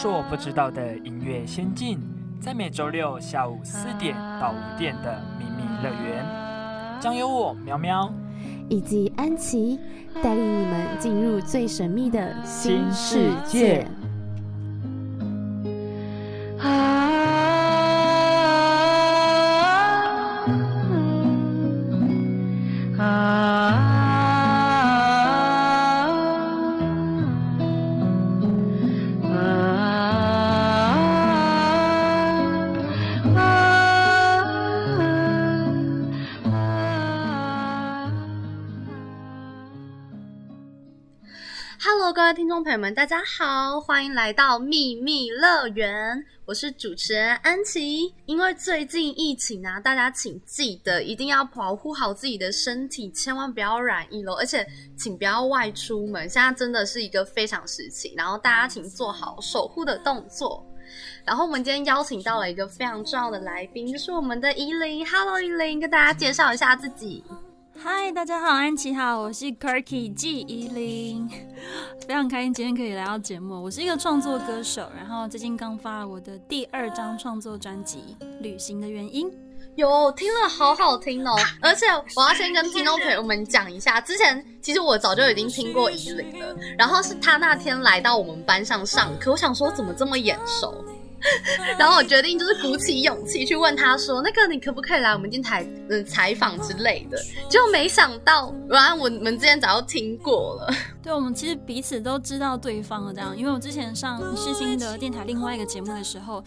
所不知道的音乐仙境，在每周六下午四点到五点的秘密乐园，将由我喵喵以及安琪带领你们进入最神秘的新世界。朋友们，大家好，欢迎来到秘密乐园，我是主持人安琪。因为最近疫情啊，大家请记得一定要保护好自己的身体，千万不要染疫喽。而且请不要外出门，现在真的是一个非常时期。然后大家请做好守护的动作。然后我们今天邀请到了一个非常重要的来宾，就是我们的依林。Hello，依林，跟大家介绍一下自己。嗨，大家好，安琪好，我是 Kirky 季依林，非常开心今天可以来到节目。我是一个创作歌手，然后最近刚发了我的第二张创作专辑《旅行的原因》，有听了好好听哦。而且我要先跟听众朋友们讲一下，之前其实我早就已经听过依琳了，然后是他那天来到我们班上上课，我想说怎么这么眼熟。然后我决定就是鼓起勇气去问他说：“那个你可不可以来我们电台嗯采访之类的？”就没想到，原来我们之前早就听过了。对，我们其实彼此都知道对方了。这样，因为我之前上世新的电台另外一个节目的时候，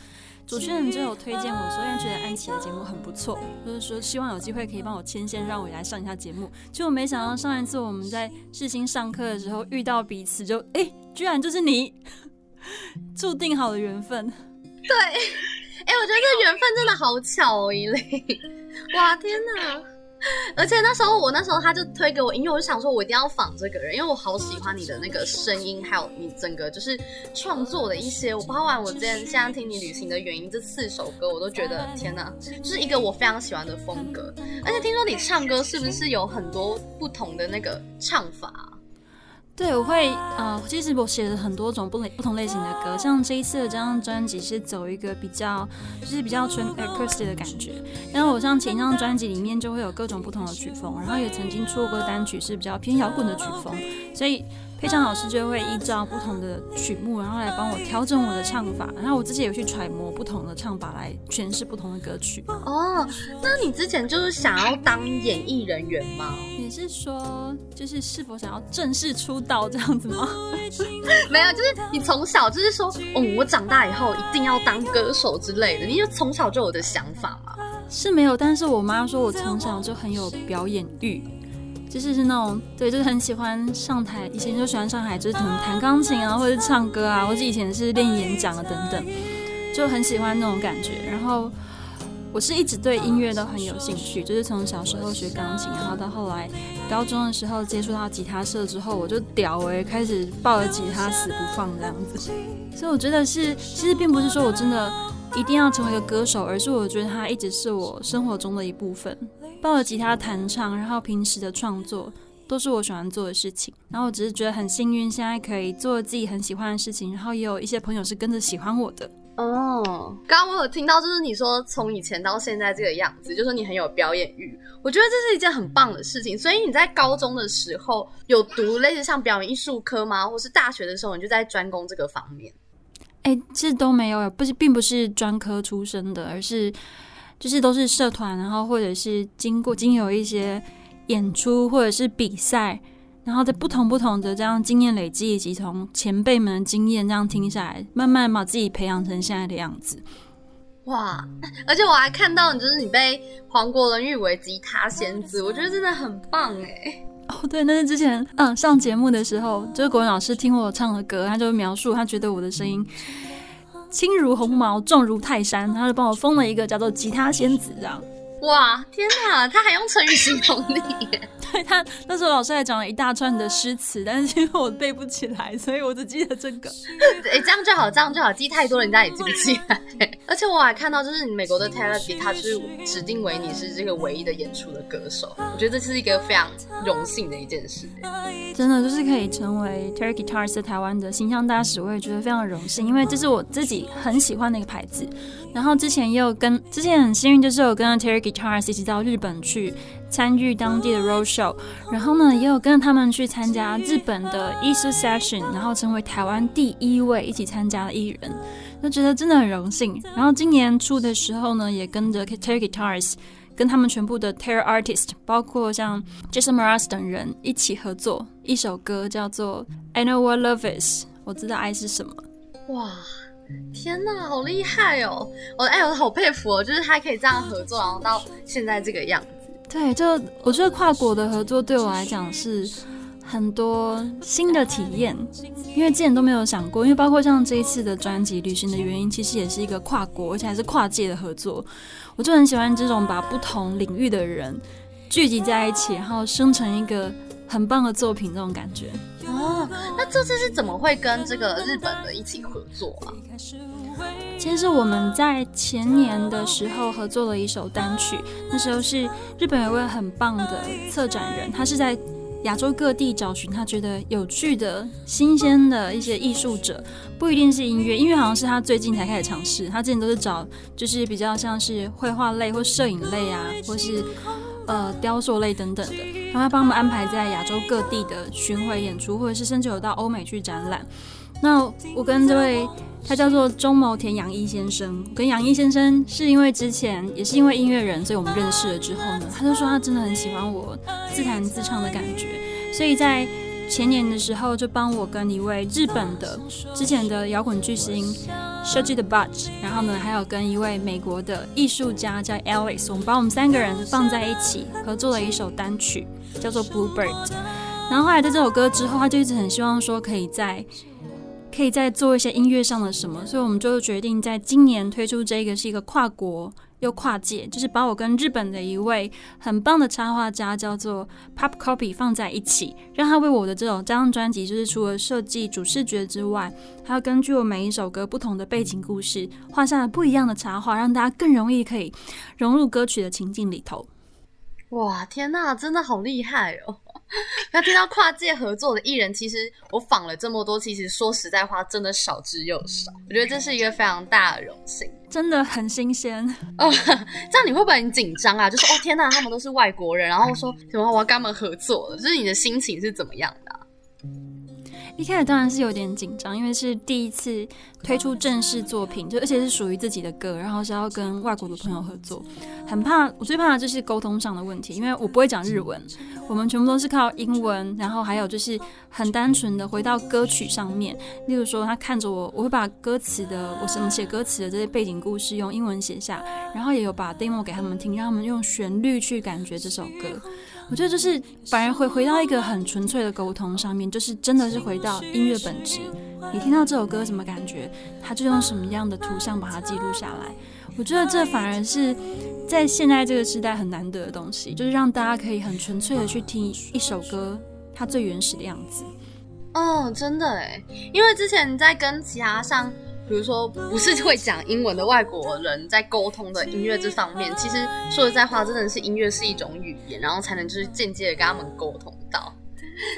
主持人就有推荐我，所以觉得安琪的节目很不错，就是说希望有机会可以帮我牵线，让我来上一下节目。结果没想到上一次我们在世新上课的时候遇到彼此，就哎，居然就是你，注定好的缘分。对，哎，我觉得这缘分真的好巧哦，一类，哇，天哪！而且那时候我那时候他就推给我因为，我就想说我一定要仿这个人，因为我好喜欢你的那个声音，还有你整个就是创作的一些。我包完我之前现在听你旅行的原因这四首歌，我都觉得天哪，就是一个我非常喜欢的风格。而且听说你唱歌是不是有很多不同的那个唱法？对，我会呃，其实我写了很多种不不同类型的歌，像这一次的这张专辑是走一个比较，就是比较纯 acoustic 的感觉。然后我像前一张专辑里面就会有各种不同的曲风，然后也曾经出过单曲是比较偏摇滚的曲风，所以。配唱老师就会依照不同的曲目，然后来帮我调整我的唱法。然后我之前有去揣摩不同的唱法来诠释不同的歌曲。哦，那你之前就是想要当演艺人员吗？你是说，就是是否想要正式出道这样子吗？没有，就是你从小就是说，嗯，我长大以后一定要当歌手之类的。你就从小就有的想法吗？是没有，但是我妈说我从小就很有表演欲。就是是那种对，就是很喜欢上台，以前就喜欢上台，就是可能弹钢琴啊，或者是唱歌啊，或者以前是练演讲啊等等，就很喜欢那种感觉。然后我是一直对音乐都很有兴趣，就是从小时候学钢琴，然后到后来高中的时候接触到吉他社之后，我就屌哎，开始抱着吉他死不放这样子。所以我觉得是，其实并不是说我真的一定要成为一个歌手，而是我觉得它一直是我生活中的一部分。抱着吉他弹唱，然后平时的创作都是我喜欢做的事情。然后我只是觉得很幸运，现在可以做自己很喜欢的事情，然后也有一些朋友是跟着喜欢我的。哦，刚刚我有听到，就是你说从以前到现在这个样子，就是你很有表演欲，我觉得这是一件很棒的事情。所以你在高中的时候有读类似像表演艺术科吗？或是大学的时候你就在专攻这个方面？哎，其实都没有，不是，并不是专科出身的，而是。就是都是社团，然后或者是经过经有一些演出或者是比赛，然后在不同不同的这样经验累积，以及从前辈们的经验这样听下来，慢慢把自己培养成现在的样子。哇！而且我还看到你，就是你被黄国伦誉为吉他仙子，我觉得真的很棒哎。哦，对，那是之前嗯上节目的时候，就是国文老师听我唱的歌，他就描述他觉得我的声音。轻如鸿毛，重如泰山，他就帮我封了一个叫做“吉他仙子”这样。哇，天哪，他还用成语形容你？对他那时候老师还讲了一大串的诗词，但是因为我背不起来，所以我只记得这个。哎，这样就好，这样就好，记太多人家也记不起来。而且我还看到，就是美国的 Taylor g 他是指定为你是这个唯一的演出的歌手，我觉得这是一个非常荣幸的一件事。真的就是可以成为 Taylor Guitars 在台湾的形象大使，我也觉得非常荣幸，因为这是我自己很喜欢的一个牌子。然后之前也有跟之前很幸运，就是有跟 Taylor Guitars 一起到日本去参与当地的 road show，然后呢也有跟他们去参加日本的艺术 session，然后成为台湾第一位一起参加的艺人。就觉得真的很荣幸。然后今年初的时候呢，也跟着 Terry Guitars，跟他们全部的 Terry Artist，包括像 Jason Mraz 等人一起合作一首歌，叫做 I Know What Love Is，我知道爱是什么。哇，天呐，好厉害哦！我哎，我好佩服哦，就是他可以这样合作，然后到现在这个样子。对，就我觉得跨国的合作对我来讲是。很多新的体验，因为之前都没有想过，因为包括像这一次的专辑《旅行的原因》，其实也是一个跨国，而且还是跨界的合作。我就很喜欢这种把不同领域的人聚集在一起，然后生成一个很棒的作品，这种感觉。哦，那这次是怎么会跟这个日本的一起合作啊？其实我们在前年的时候合作了一首单曲，那时候是日本有位很棒的策展人，他是在。亚洲各地找寻他觉得有趣的新鲜的一些艺术者，不一定是音乐，音乐好像是他最近才开始尝试。他之前都是找就是比较像是绘画类或摄影类啊，或是呃雕塑类等等的，然后帮我们安排在亚洲各地的巡回演出，或者是甚至有到欧美去展览。那我跟这位。他叫做中牟田洋一先生，跟洋一先生是因为之前也是因为音乐人，所以我们认识了之后呢，他就说他真的很喜欢我自弹自唱的感觉，所以在前年的时候就帮我跟一位日本的之前的摇滚巨星设计的 Budge，然后呢还有跟一位美国的艺术家叫 Alex，我们把我们三个人放在一起合作了一首单曲，叫做 Bluebird。然后后来在这首歌之后，他就一直很希望说可以在。可以再做一些音乐上的什么，所以我们就决定在今年推出这个是一个跨国又跨界，就是把我跟日本的一位很棒的插画家叫做 Pop Copy 放在一起，让他为我的这种这张专辑，就是除了设计主视觉之外，还要根据我每一首歌不同的背景故事，画下了不一样的插画，让大家更容易可以融入歌曲的情境里头。哇，天哪，真的好厉害哦！那听到跨界合作的艺人，其实我访了这么多，其实说实在话，真的少之又少。我觉得这是一个非常大的荣幸，真的很新鲜哦。这样你会不会很紧张啊？就是哦，天哪，他们都是外国人，然后说什么我要跟他们合作了，就是你的心情是怎么样的？一开始当然是有点紧张，因为是第一次推出正式作品，就而且是属于自己的歌，然后是要跟外国的朋友合作，很怕。我最怕的就是沟通上的问题，因为我不会讲日文，我们全部都是靠英文，然后还有就是很单纯的回到歌曲上面，例如说他看着我，我会把歌词的我什么写歌词的这些背景故事用英文写下，然后也有把 demo 给他们听，让他们用旋律去感觉这首歌。我觉得就是反而回回到一个很纯粹的沟通上面，就是真的是回到音乐本质。你听到这首歌什么感觉，他就用什么样的图像把它记录下来。我觉得这反而是在现在这个时代很难得的东西，就是让大家可以很纯粹的去听一首歌它最原始的样子。哦，真的哎，因为之前在跟其他像。比如说，不是会讲英文的外国人在沟通的音乐这方面，其实说实在话，真的是音乐是一种语言，然后才能就是间接的跟他们沟通到。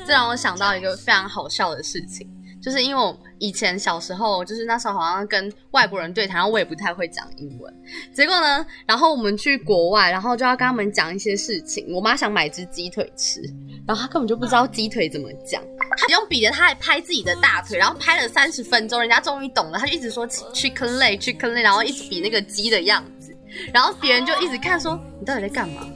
这让我想到一个非常好笑的事情，就是因为我以前小时候，就是那时候好像跟外国人对谈，然后我也不太会讲英文。结果呢，然后我们去国外，然后就要跟他们讲一些事情。我妈想买只鸡腿吃，然后她根本就不知道鸡腿怎么讲。她用笔的，他还拍自己的大腿，然后拍了三十分钟，人家终于懂了，他就一直说 chicken leg，chicken leg，然后一直比那个鸡的样子，然后别人就一直看说你到底在干嘛？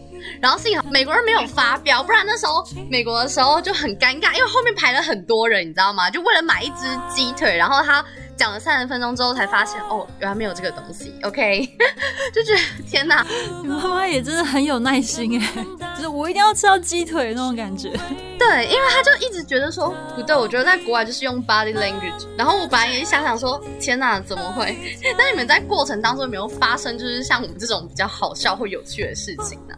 然后幸好美国人没有发飙，不然那时候美国的时候就很尴尬，因为后面排了很多人，你知道吗？就为了买一只鸡腿，然后他讲了三十分钟之后才发现，哦，原来没有这个东西。OK，就觉得天哪，你妈妈也真的很有耐心哎，就是我一定要吃到鸡腿那种感觉。对，因为他就一直觉得说不对，我觉得在国外就是用 body language。然后我本来也想想说，天哪，怎么会？那你们在过程当中有没有发生就是像我们这种比较好笑或有趣的事情呢？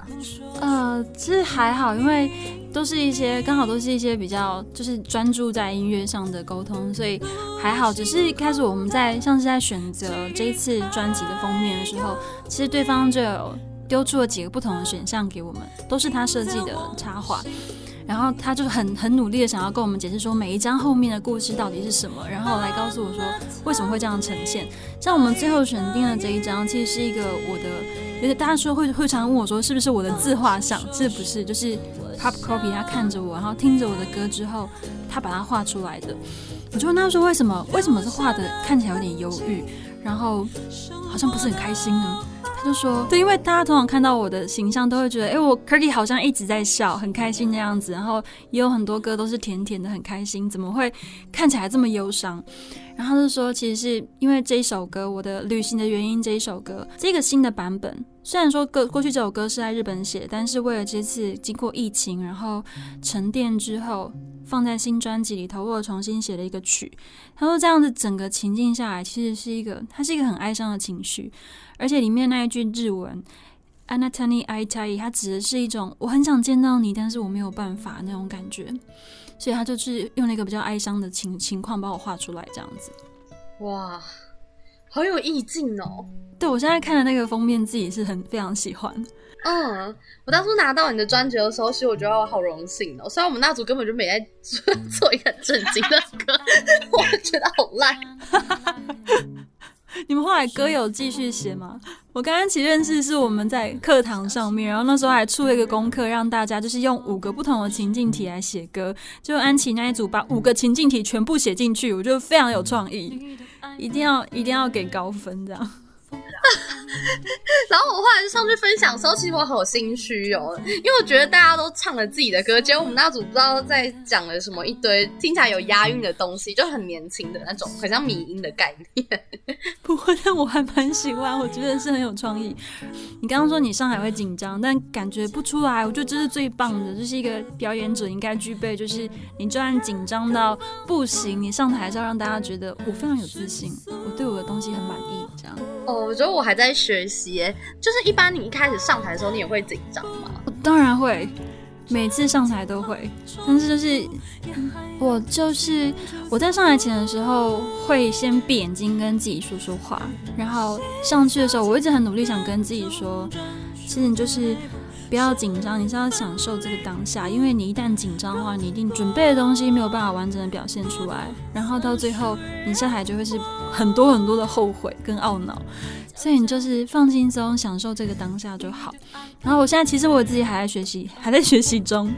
呃，其实还好，因为都是一些刚好都是一些比较就是专注在音乐上的沟通，所以还好。只是一开始我们在像是在选择这一次专辑的封面的时候，其实对方就有丢出了几个不同的选项给我们，都是他设计的插画。然后他就很很努力的想要跟我们解释说每一张后面的故事到底是什么，然后来告诉我说为什么会这样呈现。像我们最后选定的这一张，其实是一个我的，有点大家说会会常问我说是不是我的自画像？是不是？就是 Pop Copy 他看着我，然后听着我的歌之后，他把它画出来的。我就问他说为什么？为什么是画的看起来有点忧郁，然后好像不是很开心呢？他就说对，因为大家通常看到我的形象，都会觉得，哎，我 Kirky 好像一直在笑，很开心的样子。然后也有很多歌都是甜甜的，很开心，怎么会看起来这么忧伤？然后他就说，其实是因为这一首歌，我的旅行的原因。这一首歌，这个新的版本，虽然说歌过去这首歌是在日本写，但是为了这次经过疫情，然后沉淀之后，放在新专辑里头，我重新写了一个曲。他说这样子整个情境下来，其实是一个，它是一个很哀伤的情绪。而且里面那一句日文 “anatani itai，它指的是一种我很想见到你，但是我没有办法那种感觉，所以他就是用了一个比较哀伤的情情况把我画出来这样子。哇，好有意境哦！对我现在看的那个封面，自己是很非常喜欢。嗯，我当初拿到你的专辑的时候，其实我觉得我好荣幸哦。虽然我们那组根本就没在做 一个正经的歌，我觉得好烂。你们后来歌有继续写吗？我跟安琪认识是我们在课堂上面，然后那时候还出了一个功课，让大家就是用五个不同的情境题来写歌。就安琪那一组把五个情境题全部写进去，我觉得非常有创意，一定要一定要给高分这样。然后我后来就上去分享的时候，其实我好心虚哦，因为我觉得大家都唱了自己的歌，结果我们那组不知道在讲了什么一堆听起来有押韵的东西，就很年轻的那种，很像迷音的概念。不过，但我还蛮喜欢，我觉得是很有创意。你刚刚说你上海会紧张，但感觉不出来，我觉得这是最棒的，这是一个表演者应该具备，就是你就算紧张到不行，你上台还是要让大家觉得我非常有自信，我对我的东西很满意，这样。哦，我觉得我还在学习，就是一般你一开始上台的时候，你也会紧张吗？当然会，每次上台都会。但是就是我就是我在上台前的时候，会先闭眼睛跟自己说说话，然后上去的时候，我一直很努力想跟自己说，其实你就是。不要紧张，你是要享受这个当下，因为你一旦紧张的话，你一定准备的东西没有办法完整的表现出来，然后到最后你下台就会是很多很多的后悔跟懊恼，所以你就是放轻松，享受这个当下就好。然后我现在其实我自己还在学习，还在学习中。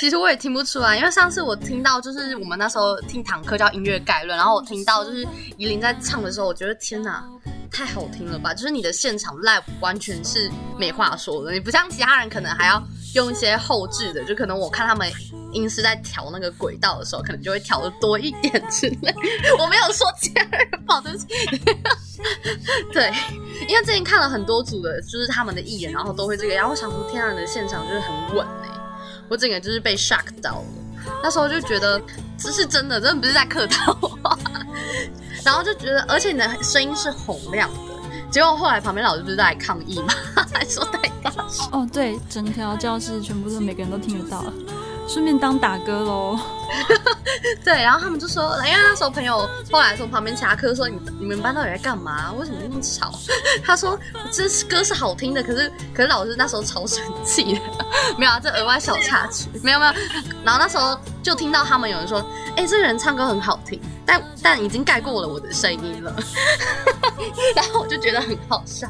其实我也听不出来，因为上次我听到就是我们那时候听堂课叫音乐概论，然后我听到就是依琳在唱的时候，我觉得天哪！太好听了吧！就是你的现场 live 完全是没话说的，你不像其他人可能还要用一些后置的，就可能我看他们音是在调那个轨道的时候，可能就会调的多一点之类。我没有说其他人不好，对不起。对，因为最近看了很多组的，就是他们的艺人，然后都会这个，然后我想说，天啊，的现场就是很稳哎，我整个就是被 shock 到了。那时候就觉得这是真的，真的不是在客套话。然后就觉得，而且你的声音是洪亮的。结果后来旁边老师不是在抗议吗？还说太大声。哦，对，整条教室全部都每个人都听得到，顺便当打歌喽。对，然后他们就说，因为那时候朋友后来从旁边其他课说，你你们班到底在干嘛？为什么那么吵？他说这歌是好听的，可是可是老师那时候超生气的。没有啊，这额外小插曲，没有没有。然后那时候就听到他们有人说，哎，这个人唱歌很好听。但但已经盖过了我的声音了，然后我就觉得很好笑。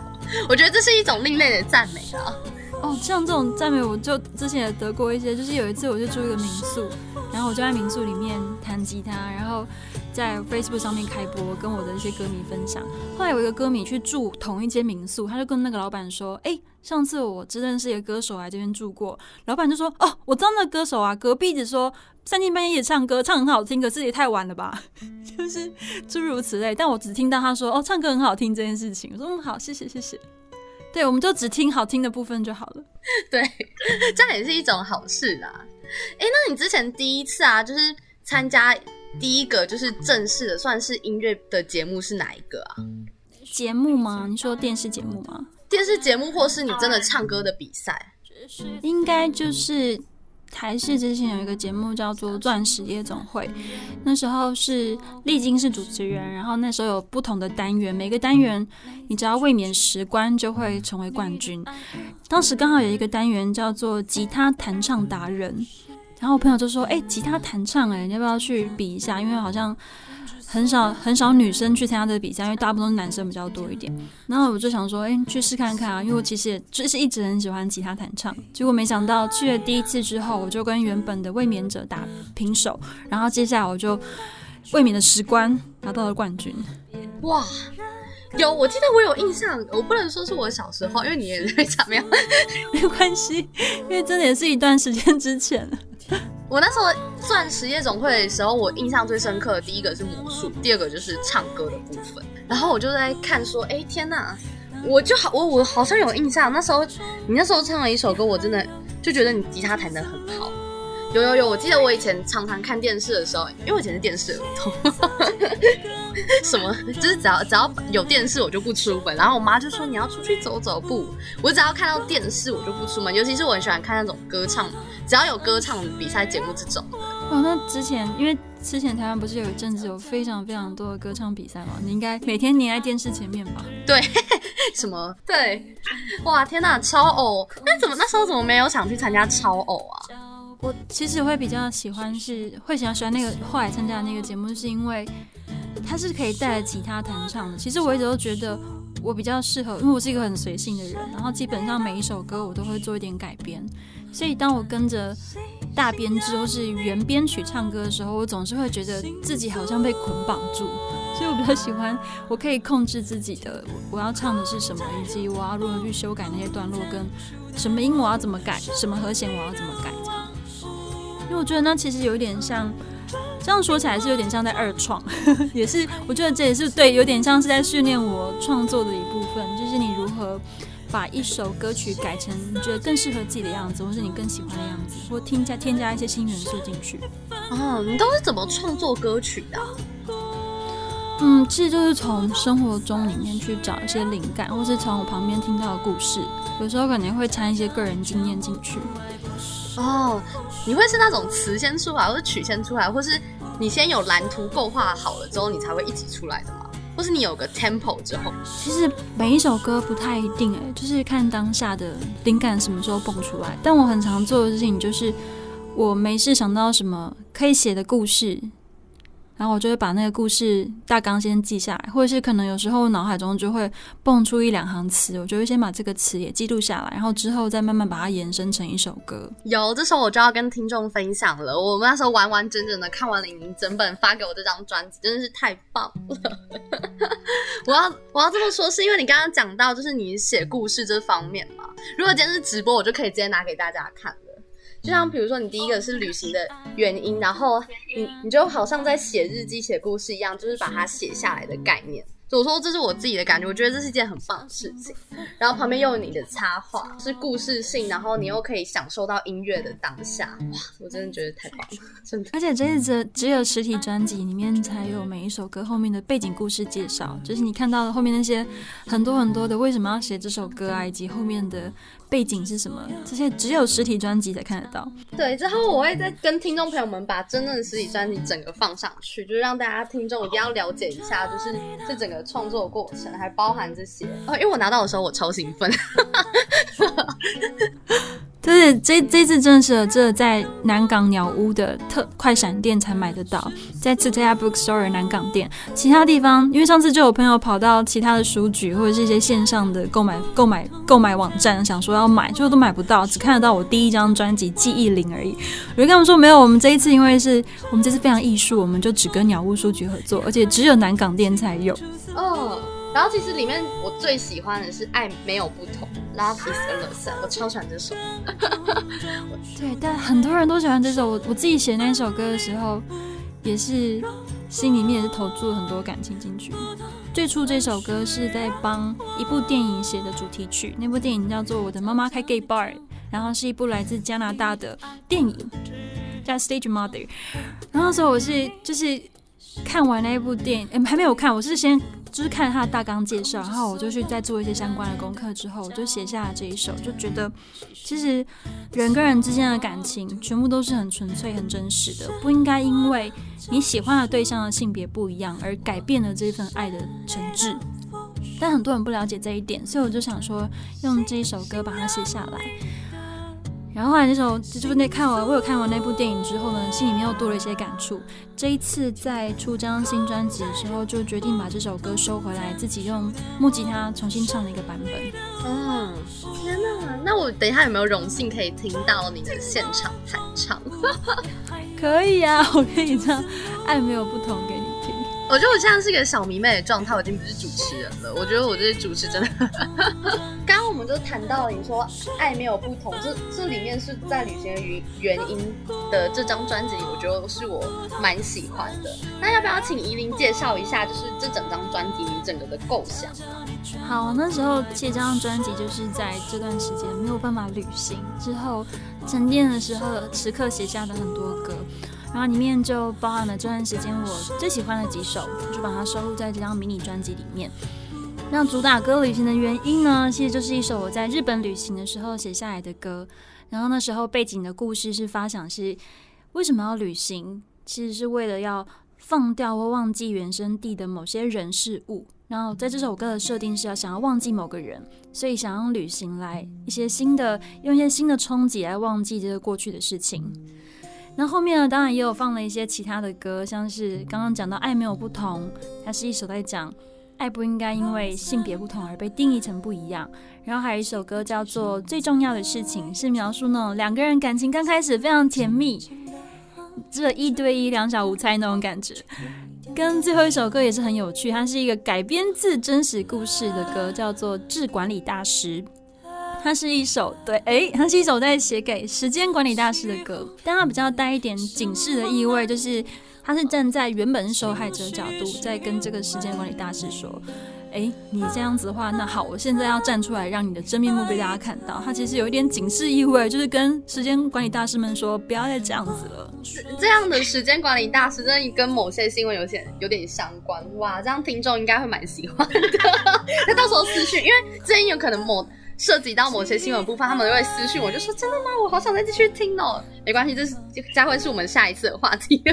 我觉得这是一种另类的赞美啊。哦，像这种赞美，我就之前也得过一些。就是有一次，我就住一个民宿，然后我就在民宿里面弹吉他，然后在 Facebook 上面开播，跟我的一些歌迷分享。后来有一个歌迷去住同一间民宿，他就跟那个老板说：“哎，上次我只认识一个歌手来这边住过。”老板就说：“哦，我知道那歌手啊，隔壁子说。”三更半夜也唱歌，唱很好听，可是也太晚了吧？就是诸如此类。但我只听到他说：“哦，唱歌很好听这件事情。”我说：“嗯，好，谢谢，谢谢。”对，我们就只听好听的部分就好了。对，这样也是一种好事啦。哎，那你之前第一次啊，就是参加第一个就是正式的算是音乐的节目是哪一个啊？节目吗？你说电视节目吗？电视节目或是你真的唱歌的比赛？应该就是台视之前有一个节目叫做《钻石夜总会》，那时候是历经是主持人，然后那时候有不同的单元，每个单元你只要未免十关就会成为冠军。当时刚好有一个单元叫做吉他弹唱达人，然后我朋友就说：“哎，吉他弹唱，哎，你要不要去比一下？因为好像……”很少很少女生去参加这个比赛，因为大部分都是男生比较多一点。然后我就想说，哎，去试看看啊，因为我其实也就是一直很喜欢吉他弹唱。结果没想到去了第一次之后，我就跟原本的卫冕者打平手，然后接下来我就卫冕的十关拿到了冠军。哇，有我记得我有印象，我不能说是我小时候，因为你也在怎么样，没关系，因为真的也是一段时间之前了。我那时候钻石夜总会的时候，我印象最深刻的第一个是魔术，第二个就是唱歌的部分。然后我就在看说，哎天呐，我就好，我我好像有印象，那时候你那时候唱了一首歌，我真的就觉得你吉他弹得很好。有有有，我记得我以前常常看电视的时候，因为我以前是电视儿童，什么就是只要只要有电视我就不出门，然后我妈就说你要出去走走步，我只要看到电视我就不出门，尤其是我很喜欢看那种歌唱，只要有歌唱比赛节目这种。哦，那之前因为之前台湾不是有一阵子有非常非常多的歌唱比赛吗？你应该每天黏在电视前面吧？对，什么？对，哇，天哪，超偶！那怎么那时候怎么没有想去参加超偶啊？我其实会比较喜欢，是会喜欢喜欢那个后来参加的那个节目，是因为它是可以带着吉他弹唱的。其实我一直都觉得我比较适合，因为我是一个很随性的人，然后基本上每一首歌我都会做一点改编。所以当我跟着大编制或是原编曲唱歌的时候，我总是会觉得自己好像被捆绑住。所以我比较喜欢，我可以控制自己的我要唱的是什么，以及我要如何去修改那些段落，跟什么音我要怎么改，什么和弦我要怎么改这样。因为我觉得那其实有一点像，这样说起来是有点像在二创，也是我觉得这也是对，有点像是在训练我创作的一部分，就是你如何把一首歌曲改成你觉得更适合自己的样子，或是你更喜欢的样子，或添加添加一些新元素进去。哦，你都是怎么创作歌曲的？嗯，其实就是从生活中里面去找一些灵感，或是从我旁边听到的故事，有时候可能会掺一些个人经验进去。哦，你会是那种词先出来，或是曲先出来，或是你先有蓝图构画好了之后，你才会一起出来的吗？就是你有个 tempo 之后？其实每一首歌不太一定哎，就是看当下的灵感什么时候蹦出来。但我很常做的事情就是，我没事想到什么可以写的故事。然后我就会把那个故事大纲先记下来，或者是可能有时候脑海中就会蹦出一两行词，我就会先把这个词也记录下来，然后之后再慢慢把它延伸成一首歌。有，这时候我就要跟听众分享了，我们那时候完完整整的看完了你整本发给我这张专辑，真的是太棒了。我要我要这么说，是因为你刚刚讲到就是你写故事这方面嘛。如果今天是直播，我就可以直接拿给大家看。就像比如说，你第一个是旅行的原因，然后你你就好像在写日记、写故事一样，就是把它写下来的概念。我说这是我自己的感觉，我觉得这是一件很棒的事情。然后旁边又有你的插画，是故事性，然后你又可以享受到音乐的当下，哇！我真的觉得太棒了，真的。而且这一只只有实体专辑里面才有每一首歌后面的背景故事介绍，就是你看到的后面那些很多很多的为什么要写这首歌啊，以及后面的。背景是什么？这些只有实体专辑才看得到。对，之后我会再跟听众朋友们把真正的实体专辑整个放上去，就是让大家听众一定要了解一下，就是这整个创作过程，还包含这些。哦，因为我拿到的时候我超兴奋。就是这这次真的是这在南港鸟屋的特快闪店才买得到，在 t a Bookstore 南港店，其他地方因为上次就有朋友跑到其他的书局或者是一些线上的购买购买购买网站，想说要买，就都买不到，只看得到我第一张专辑《记忆零》而已。我就跟他们说，没有，我们这一次因为是我们这次非常艺术，我们就只跟鸟屋书局合作，而且只有南港店才有。哦。然后其实里面我最喜欢的是《爱没有不同》，Love is endless，我超喜欢这首。对，但很多人都喜欢这首。我我自己写那首歌的时候，也是心里面也是投注了很多感情进去。最初这首歌是在帮一部电影写的主题曲，那部电影叫做《我的妈妈开 gay bar》，然后是一部来自加拿大的电影。叫《Stage Mother》。然后那时候我是就是看完那一部电影，哎、还没有看，我是先就是看他的大纲介绍，然后我就去再做一些相关的功课之后，我就写下了这一首，就觉得其实人跟人之间的感情全部都是很纯粹、很真实的，不应该因为你喜欢的对象的性别不一样而改变了这份爱的诚挚。但很多人不了解这一点，所以我就想说，用这一首歌把它写下来。然后后来那时候就是那看完我有看完那部电影之后呢，心里面又多了一些感触。这一次在出这张新专辑的时候，就决定把这首歌收回来，自己用木吉他重新唱了一个版本。嗯，天哪！那我等一下有没有荣幸可以听到你的现场弹唱？可以啊，我可以唱《爱没有不同》给。我觉得我现在是一个小迷妹的状态，我已经不是主持人了。我觉得我这主持真的，刚刚我们就谈到了你说爱没有不同，这这里面是在旅行的原原因的这张专辑，我觉得是我蛮喜欢的。那要不要请怡琳介绍一下，就是这整张专辑你整个的构想？好，那时候写这张专辑就是在这段时间没有办法旅行之后沉淀的时候时刻写下的很多歌。然后里面就包含了这段时间我最喜欢的几首，就把它收录在这张迷你专辑里面。那主打歌《旅行的原因》呢，其实就是一首我在日本旅行的时候写下来的歌。然后那时候背景的故事是发想是为什么要旅行，其实是为了要放掉或忘记原生地的某些人事物。然后在这首歌的设定是要想要忘记某个人，所以想用旅行来一些新的，用一些新的冲击来忘记这个过去的事情。那后面呢，当然也有放了一些其他的歌，像是刚刚讲到《爱没有不同》，它是一首在讲爱不应该因为性别不同而被定义成不一样。然后还有一首歌叫做《最重要的事情》，是描述那种两个人感情刚开始非常甜蜜，这一对一两小无猜那种感觉。跟最后一首歌也是很有趣，它是一个改编自真实故事的歌，叫做《致管理大师》。它是一首对，诶，它是一首在写给时间管理大师的歌，但它比较带一点警示的意味，就是它是站在原本受害者角度，在跟这个时间管理大师说，诶，你这样子的话，那好，我现在要站出来，让你的真面目被大家看到。它其实有一点警示意味，就是跟时间管理大师们说，不要再这样子了。这样的时间管理大师真的跟某些新闻有点有点相关哇，这样听众应该会蛮喜欢的。那到时候私讯，因为之前有可能某。涉及到某些新闻部分，他们都会私讯我，就说真的吗？我好想再继续听哦。没关系，这是将会是我们下一次的话题。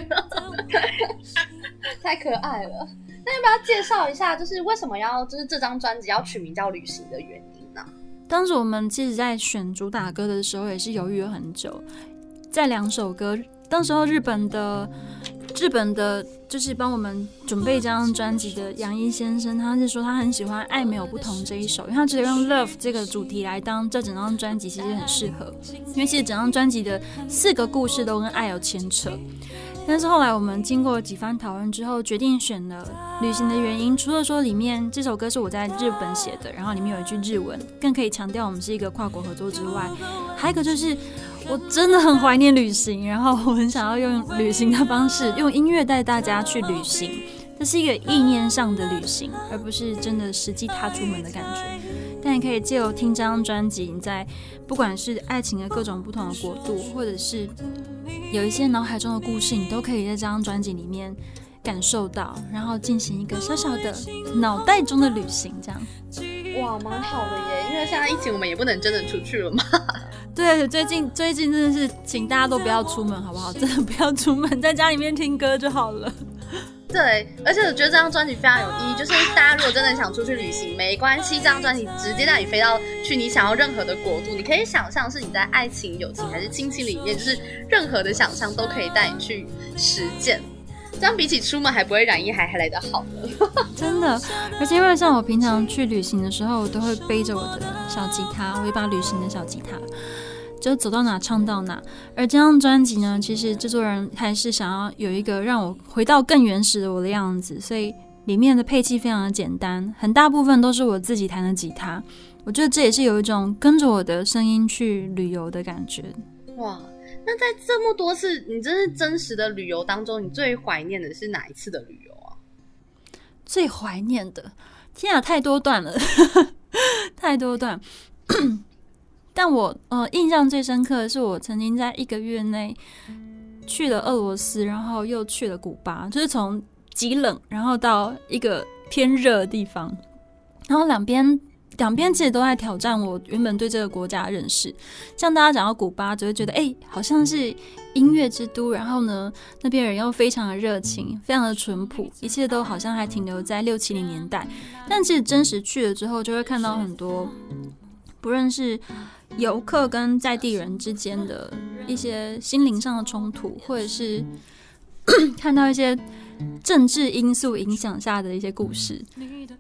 太可爱了。那要不要介绍一下，就是为什么要就是这张专辑要取名叫《旅行》的原因呢？当时我们其实，在选主打歌的时候，也是犹豫了很久，在两首歌。当时候日本的日本的，就是帮我们准备这张专辑的杨一先生，他是说他很喜欢《爱没有不同》这一首，因为他觉得用 love 这个主题来当这整张专辑其实很适合，因为其实整张专辑的四个故事都跟爱有牵扯。但是后来我们经过几番讨论之后，决定选了《旅行的原因》，除了说里面这首歌是我在日本写的，然后里面有一句日文，更可以强调我们是一个跨国合作之外，还有一个就是。我真的很怀念旅行，然后我很想要用旅行的方式，用音乐带大家去旅行。这是一个意念上的旅行，而不是真的实际踏出门的感觉。但你可以借由听这张专辑，你在不管是爱情的各种不同的国度，或者是有一些脑海中的故事，你都可以在这张专辑里面感受到，然后进行一个小小的脑袋中的旅行，这样。哇，蛮好的耶！因为现在疫情，我们也不能真的出去了嘛。对，最近最近真的是，请大家都不要出门，好不好？真的不要出门，在家里面听歌就好了。对，而且我觉得这张专辑非常有意义，就是大家如果真的想出去旅行，没关系，这张专辑直接带你飞到去你想要任何的国度，你可以想象是你在爱情、友情还是亲情里面，就是任何的想象都可以带你去实践。这样比起出门还不会染疫，还还来得好呢。真的，而且因为像我平常去旅行的时候，我都会背着我的小吉他，我一把旅行的小吉他。就走到哪唱到哪，而这张专辑呢，其实制作人还是想要有一个让我回到更原始的我的样子，所以里面的配器非常的简单，很大部分都是我自己弹的吉他。我觉得这也是有一种跟着我的声音去旅游的感觉。哇，那在这么多次你真是真实的旅游当中，你最怀念的是哪一次的旅游啊？最怀念的，天啊，太多段了，太多段。但我呃印象最深刻的是，我曾经在一个月内去了俄罗斯，然后又去了古巴，就是从极冷，然后到一个偏热的地方，然后两边。两边其实都在挑战我原本对这个国家的认识。像大家讲到古巴，就会觉得哎，好像是音乐之都，然后呢，那边人又非常的热情，非常的淳朴，一切都好像还停留在六七零年代。但其实真实去了之后，就会看到很多，不论是游客跟在地人之间的一些心灵上的冲突，或者是看到一些。政治因素影响下的一些故事，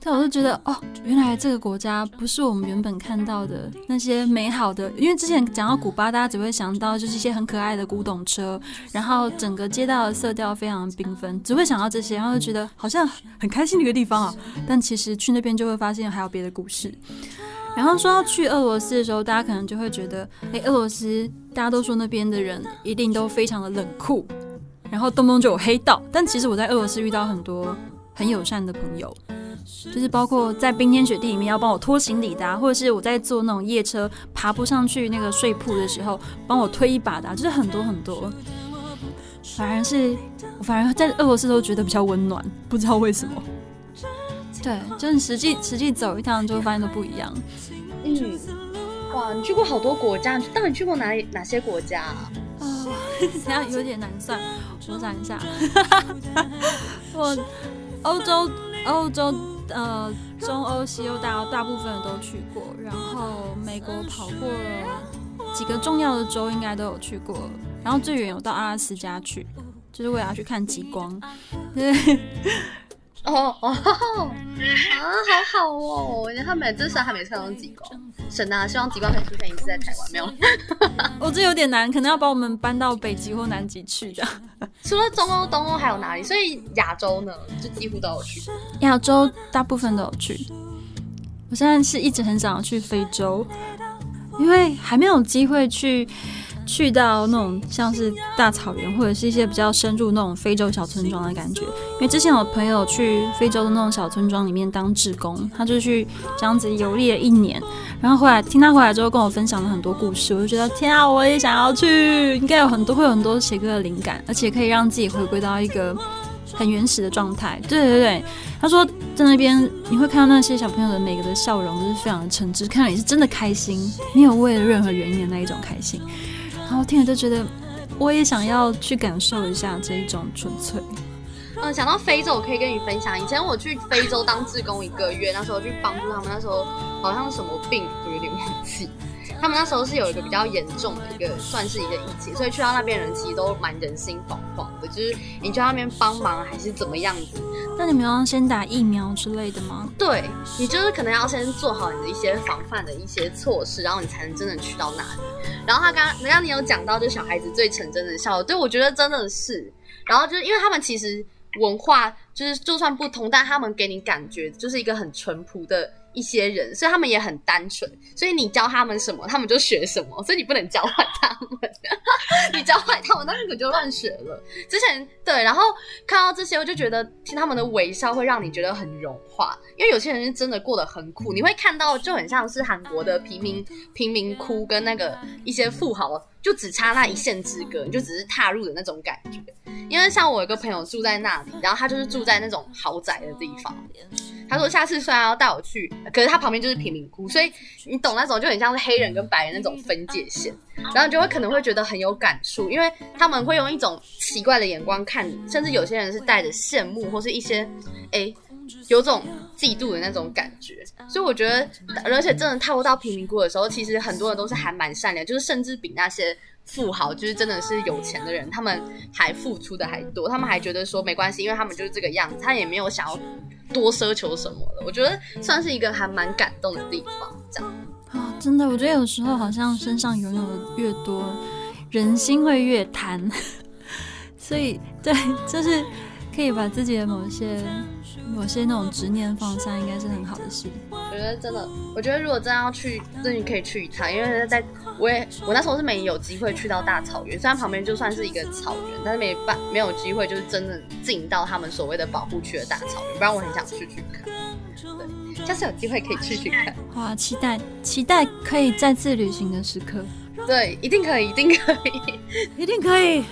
但我就觉得哦，原来这个国家不是我们原本看到的那些美好的。因为之前讲到古巴，大家只会想到就是一些很可爱的古董车，然后整个街道的色调非常缤纷，只会想到这些，然后就觉得好像很开心的一个地方啊。但其实去那边就会发现还有别的故事。然后说要去俄罗斯的时候，大家可能就会觉得，哎，俄罗斯大家都说那边的人一定都非常的冷酷。然后动不动就有黑道，但其实我在俄罗斯遇到很多很友善的朋友，就是包括在冰天雪地里面要帮我拖行李的，或者是我在坐那种夜车爬不上去那个睡铺的时候帮我推一把的，就是很多很多。反而是我反而在俄罗斯都觉得比较温暖，不知道为什么。对，就是实际实际走一趟就会发现都不一样。嗯，哇，你去过好多国家，你到底去过哪里哪些国家？啊，这样有点难算。我想一下，我欧洲、欧洲、呃，中欧、西欧大大部分都去过，然后美国跑过了几个重要的州，应该都有去过。然后最远有到阿拉斯加去，就是为了要去看极光。哦哦，啊，好好哦！他们至少还没看到极光，神啊！希望极光可以出现一次在台湾，没有？我这有点难，可能要把我们搬到北极或南极去的。除了中欧、东欧还有哪里？所以亚洲呢，就几乎都有去。亚洲大部分都有去。我现在是一直很想要去非洲，因为还没有机会去。去到那种像是大草原，或者是一些比较深入那种非洲小村庄的感觉。因为之前有朋友去非洲的那种小村庄里面当志工，他就去这样子游历了一年。然后后来听他回来之后跟我分享了很多故事，我就觉得天啊，我也想要去，应该有很多会有很多写歌的灵感，而且可以让自己回归到一个很原始的状态。对对对，他说在那边你会看到那些小朋友的每个的笑容都是非常的诚挚，看到你是真的开心，没有为了任何原因的那一种开心。然后听了就觉得，我也想要去感受一下这一种纯粹。嗯，想到非洲，我可以跟你分享，以前我去非洲当志工一个月，那时候去帮助他们，那时候好像什么病，我有点忘记。他们那时候是有一个比较严重的一个，算是一个疫情，所以去到那边人其实都蛮人心惶惶的，就是你去那边帮忙还是怎么样子。那你们要先打疫苗之类的吗？对，你就是可能要先做好你的一些防范的一些措施，然后你才能真的去到那里。然后他刚刚，刚你有讲到，就小孩子最纯真的笑，对我觉得真的是。然后就是因为他们其实文化就是就算不同，但他们给你感觉就是一个很淳朴的。一些人，所以他们也很单纯，所以你教他们什么，他们就学什么，所以你不能教坏他们，你教坏他们，他们可就乱学了。之前对，然后看到这些，我就觉得听他们的微笑会让你觉得很融化，因为有些人是真的过得很苦，你会看到就很像是韩国的贫民贫民窟跟那个一些富豪，就只差那一线之隔，你就只是踏入的那种感觉。因为像我有个朋友住在那里，然后他就是住在那种豪宅的地方。他说下次虽然要带我去，可是他旁边就是贫民窟，所以你懂那种就很像是黑人跟白人那种分界线，然后你就会可能会觉得很有感触，因为他们会用一种奇怪的眼光看你，甚至有些人是带着羡慕或是一些哎有种嫉妒的那种感觉。所以我觉得，而且真的踏入到贫民窟的时候，其实很多人都是还蛮善良，就是甚至比那些。富豪就是真的是有钱的人，他们还付出的还多，他们还觉得说没关系，因为他们就是这个样子，他也没有想要多奢求什么的。我觉得算是一个还蛮感动的地方，这样啊，真的，我觉得有时候好像身上拥有的越多，人心会越贪，所以对，就是可以把自己的某些。某些那种执念放下，应该是很好的事。我觉得真的，我觉得如果真的要去，真的可以去一趟，因为在我也我那时候是没有机会去到大草原，虽然旁边就算是一个草原，但是没办没有机会就是真的进到他们所谓的保护区的大草原，不然我很想去去看。对，下次有机会可以去去看。哇，期待期待可以再次旅行的时刻。对，一定可以，一定可以，一定可以。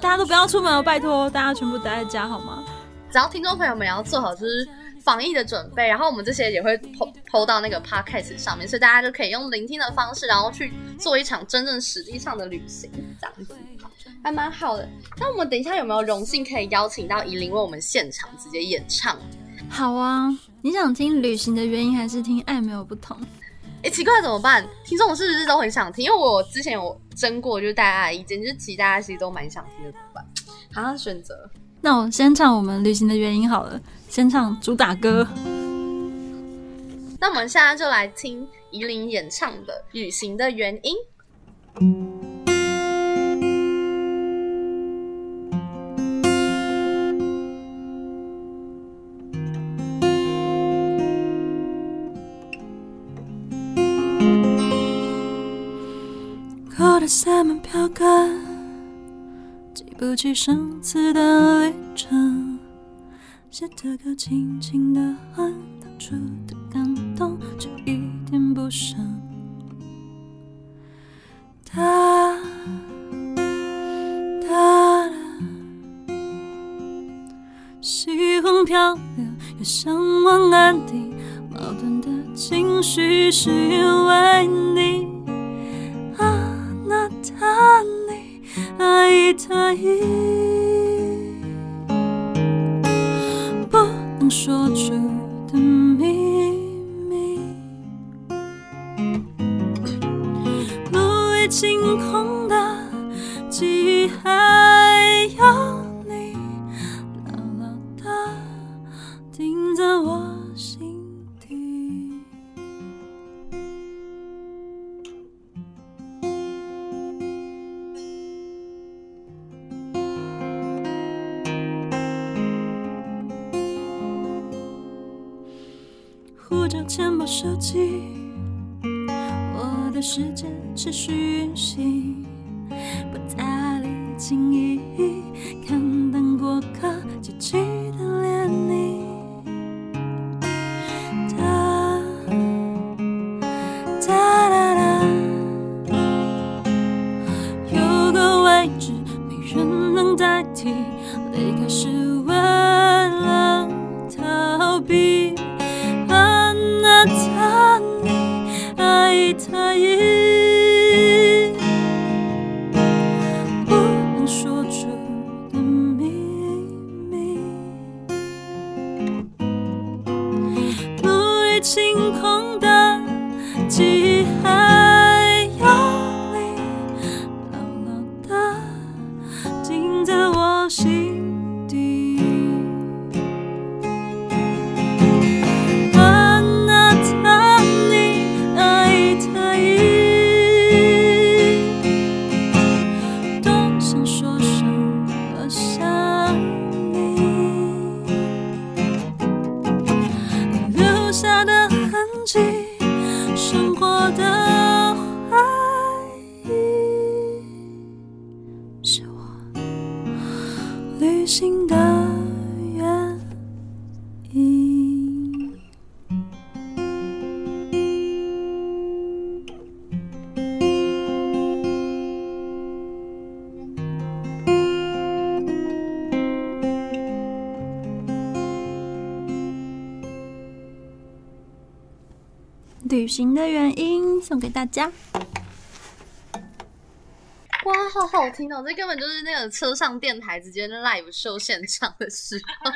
大家都不要出门哦，拜托，大家全部待在家好吗？只要听众朋友们要做好就是防疫的准备，然后我们这些也会 PO PO 到那个 podcast 上面，所以大家就可以用聆听的方式，然后去做一场真正实际上的旅行，这样子还蛮好的。那我们等一下有没有荣幸可以邀请到怡琳为我们现场直接演唱？好啊，你想听旅行的原因，还是听爱没有不同？哎，奇怪怎么办？听众是不是都很想听？因为我之前有争过，就是大家的意见，就是其实大家其实都蛮想听的，怎么办？好像选择。那我先唱我们旅行的原因好了，先唱主打歌。那我们现在就来听怡琳演唱的《旅行的原因》。过了三门票根，记不起上次的旅程。写的歌轻轻的哼，当初的感动却一点不剩。哒哒啦，西风飘流，也向往安定，矛盾的情绪是因为你。爱原因送给大家。哇，好好听哦！这根本就是那个车上电台直接 live 秀现场的时候。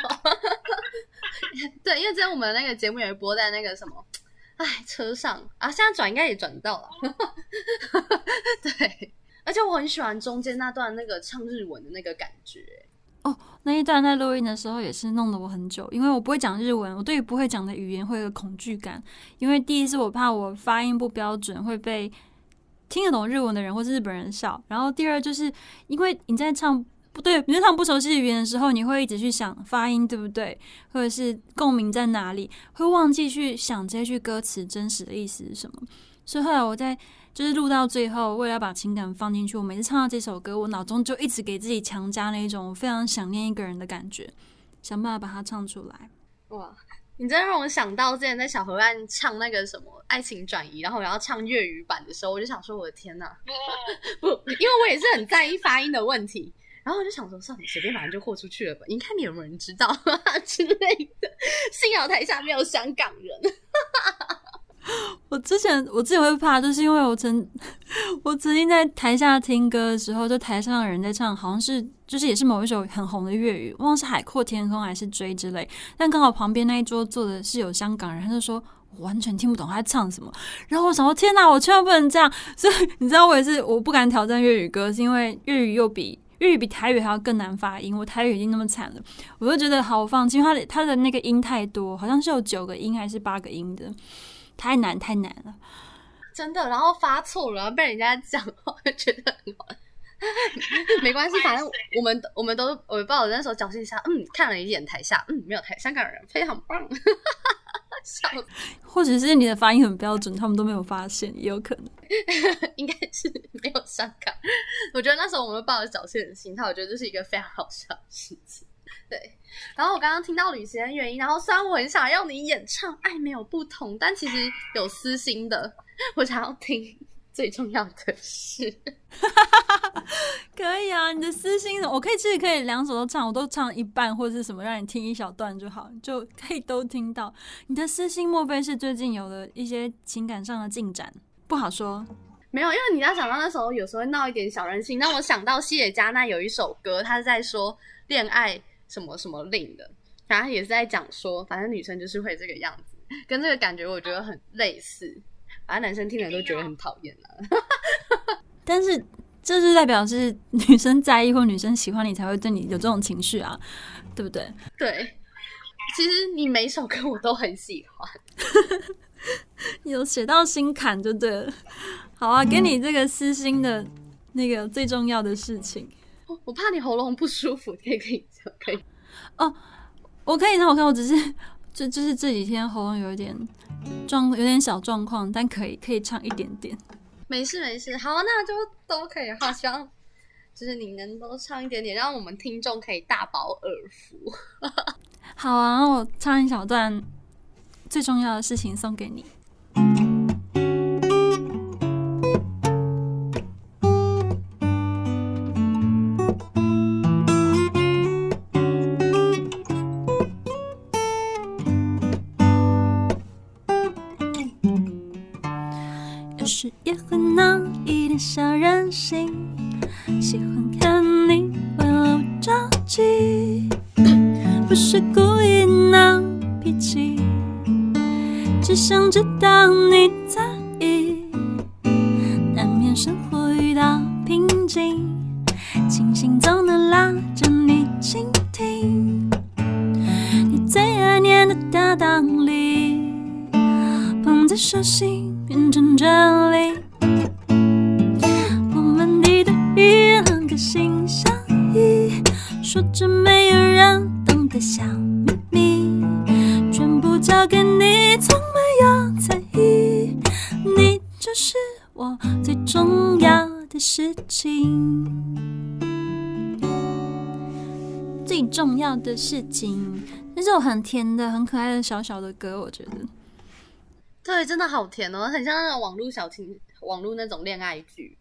对，因为之前我们那个节目也会播在那个什么，哎，车上啊，现在转应该也转到了。对，而且我很喜欢中间那段那个唱日文的那个感觉。哦，那一段在录音的时候也是弄得我很久，因为我不会讲日文，我对于不会讲的语言会有恐惧感。因为第一是我怕我发音不标准会被听得懂日文的人或是日本人笑，然后第二就是因为你在唱不对，你在唱不熟悉的语言的时候，你会一直去想发音对不对，或者是共鸣在哪里，会忘记去想这句歌词真实的意思是什么。所以后来我在就是录到最后，为了要把情感放进去，我每次唱到这首歌，我脑中就一直给自己强加那一种非常想念一个人的感觉，想办法把它唱出来。哇，你真的让我想到之前在小河岸唱那个什么《爱情转移》，然后我要唱粤语版的时候，我就想说，我的天呐，不，因为我也是很在意发音的问题。然后我就想说，算了，随便反正就豁出去了吧。你看你有没有人知道之类的？幸好台下没有香港人。我之前我自己会怕，就是因为我曾 我曾经在台下听歌的时候，就台上的人在唱，好像是就是也是某一首很红的粤语，忘是海阔天空还是追之类。但刚好旁边那一桌坐的是有香港人，他就说我完全听不懂他在唱什么。然后我想说，天哪，我千万不能这样。所以你知道，我也是我不敢挑战粤语歌，是因为粤语又比。粤语比台语还要更难发音，我台语已经那么惨了，我就觉得好放弃，因为它的它的那个音太多，好像是有九个音还是八个音的，太难太难了，真的。然后发错了，被人家讲话，觉得很好。没关系，反正我们我们都我不知道那时候侥幸一下，嗯，看了一眼台下，嗯，没有台香港人，非常棒。笑，或者是你的发音很标准，他们都没有发现，也有可能。应该是没有香港。我觉得那时候我们抱着侥幸的心态，我觉得这是一个非常好笑的事情。对。然后我刚刚听到旅行的原因，然后虽然我很想要你演唱《爱没有不同》，但其实有私心的，我想要听。最重要的是，可以啊，你的私心，我可以其实可以两首都唱，我都唱一半或者是什么，让你听一小段就好，就可以都听到。你的私心莫非是最近有了一些情感上的进展？不好说，没有，因为你要想到那时候有时候闹一点小任性，让我想到西野加奈有一首歌，他是在说恋爱什么什么令的，然后也是在讲说，反正女生就是会这个样子，跟这个感觉我觉得很类似。反正男生听了都觉得很讨厌了，但是这是代表是女生在意或女生喜欢你才会对你有这种情绪啊，对不对？对，其实你每首歌我都很喜欢，有写到心坎就对了。好啊，给你这个私心的那个最重要的事情，我怕你喉咙不舒服，可以可以可以哦，我可以让我看，我只是 就就是这几天喉咙有一点。状有点小状况，但可以可以唱一点点。没事没事，好，那就都可以哈。希望 就是你能多唱一点点，让我们听众可以大饱耳福。好啊，我唱一小段最重要的事情送给你。小任性，喜欢看你为我着急，不是故意闹脾气，只想知道你在意。难免生活遇到瓶颈，清醒总能拉着你倾听。你最爱念的大道理，捧在手心变成真重要的事情。那首很甜的、很可爱的小小的歌，我觉得，对，真的好甜哦，很像那种网络小情、网络那种恋爱剧。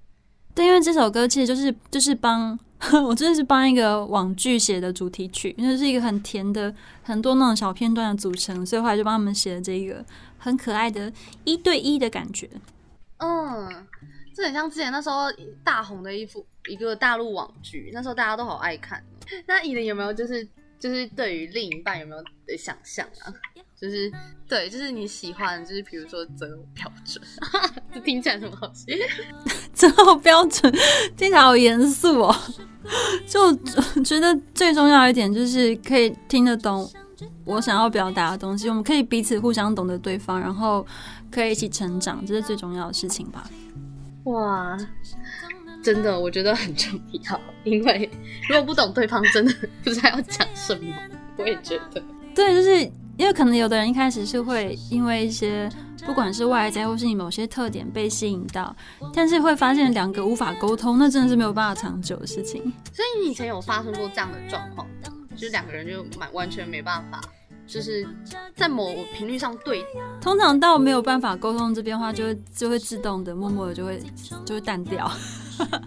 对，因为这首歌其实就是就是帮 我真的是帮一个网剧写的主题曲，因为是一个很甜的很多那种小片段的组成，所以后来就帮他们写了这个很可爱的一对一的感觉。嗯，这很像之前那时候大红的一幅一个大陆网剧，那时候大家都好爱看。那伊琳有没有就是就是对于另一半有没有的想象啊？就是对，就是你喜欢，就是比如说择偶标准，这 听起来什么好笑？择偶标准听起来好严肃哦。就觉得最重要一点就是可以听得懂我想要表达的东西，我们可以彼此互相懂得对方，然后可以一起成长，这是最重要的事情吧？哇，真的，我觉得很重要，因为如果不懂对方，真的不知道要讲什么。我也觉得，对，就是。因为可能有的人一开始是会因为一些不管是外在或是你某些特点被吸引到，但是会发现两个无法沟通，那真的是没有办法长久的事情。所以你以前有发生过这样的状况，就是两个人就完完全没办法就是在某频率上对。通常到没有办法沟通这边的话，就会就会自动的默默的就会就会淡掉。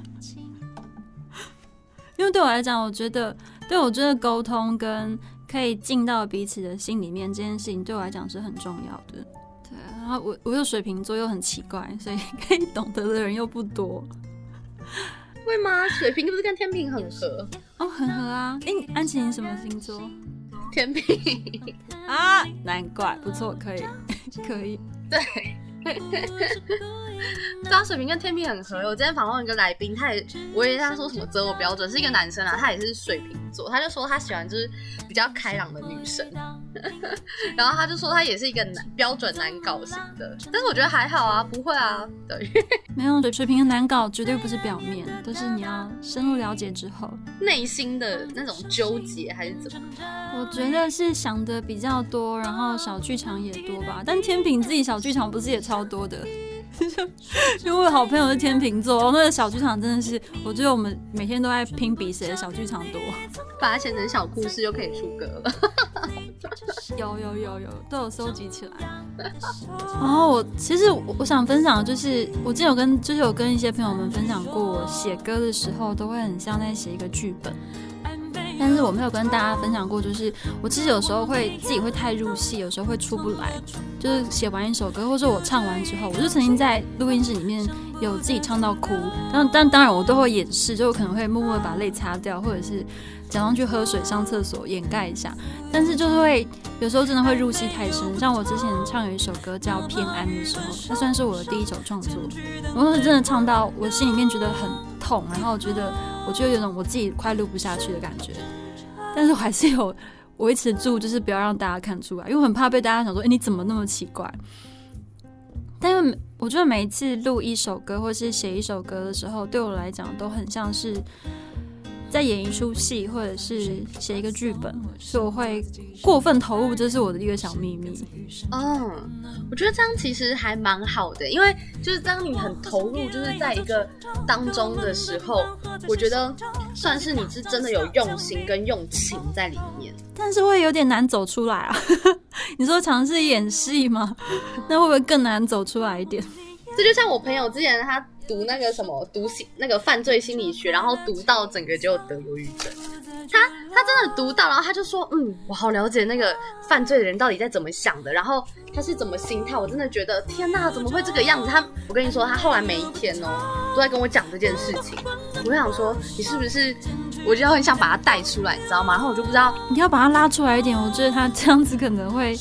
因为对我来讲，我觉得对我觉得沟通跟可以进到彼此的心里面这件事情，对我来讲是很重要的。对，然后我我又水瓶座又很奇怪，所以可以懂得的人又不多。会吗？水瓶不是跟天平很合？哦，很合啊。哎，安琪，你什么星座？天平啊，难怪，不错，可以，可以，对。对水瓶跟天平很合。我今天访问一个来宾，他也，我也他说什么择偶标准是一个男生啊，他也是水瓶座，他就说他喜欢就是比较开朗的女生，然后他就说他也是一个男标准难搞型的，但是我觉得还好啊，不会啊，对，没有，水瓶难搞绝对不是表面，都是你要深入了解之后，内心的那种纠结还是怎么？我觉得是想的比较多，然后小剧场也多吧，但天平自己小剧场不是也超多的。因为好朋友是天秤座，那个小剧场真的是，我觉得我们每天都在拼比谁的小剧场多，把它写成小故事就可以出歌了。有有有有，都有收集起来。然后我其实我想分享的就是，我之前有跟就是有跟一些朋友们分享过，我写歌的时候都会很像在写一个剧本。但是我没有跟大家分享过，就是我其实有时候会自己会太入戏，有时候会出不来。就是写完一首歌，或者我唱完之后，我就曾经在录音室里面有自己唱到哭。但但当然我都会掩饰，就可能会默默把泪擦掉，或者是假装去喝水、上厕所掩盖一下。但是就是会有时候真的会入戏太深。像我之前唱有一首歌叫《偏安》的时候，那算是我的第一首创作。我是真的唱到我心里面觉得很痛，然后觉得。我就有种我自己快录不下去的感觉，但是我还是有维持住，就是不要让大家看出来，因为我很怕被大家想说，哎，你怎么那么奇怪？但因为我觉得每一次录一首歌或是写一首歌的时候，对我来讲都很像是。在演一出戏，或者是写一个剧本，所以我会过分投入，这是我的一个小秘密。嗯，我觉得这样其实还蛮好的，因为就是当你很投入，就是在一个当中的时候，我觉得算是你是真的有用心跟用情在里面，但是会有点难走出来啊。你说尝试演戏吗？那会不会更难走出来一点？这就像我朋友之前他。读那个什么读心那个犯罪心理学，然后读到整个就得忧郁症。他他真的读到，然后他就说：“嗯，我好了解那个犯罪的人到底在怎么想的，然后他是怎么心态。”我真的觉得天哪，怎么会这个样子？他我跟你说，他后来每一天哦都在跟我讲这件事情。我想说，你是不是？我就很想把他带出来，你知道吗？然后我就不知道你要把他拉出来一点。我觉得他这样子可能会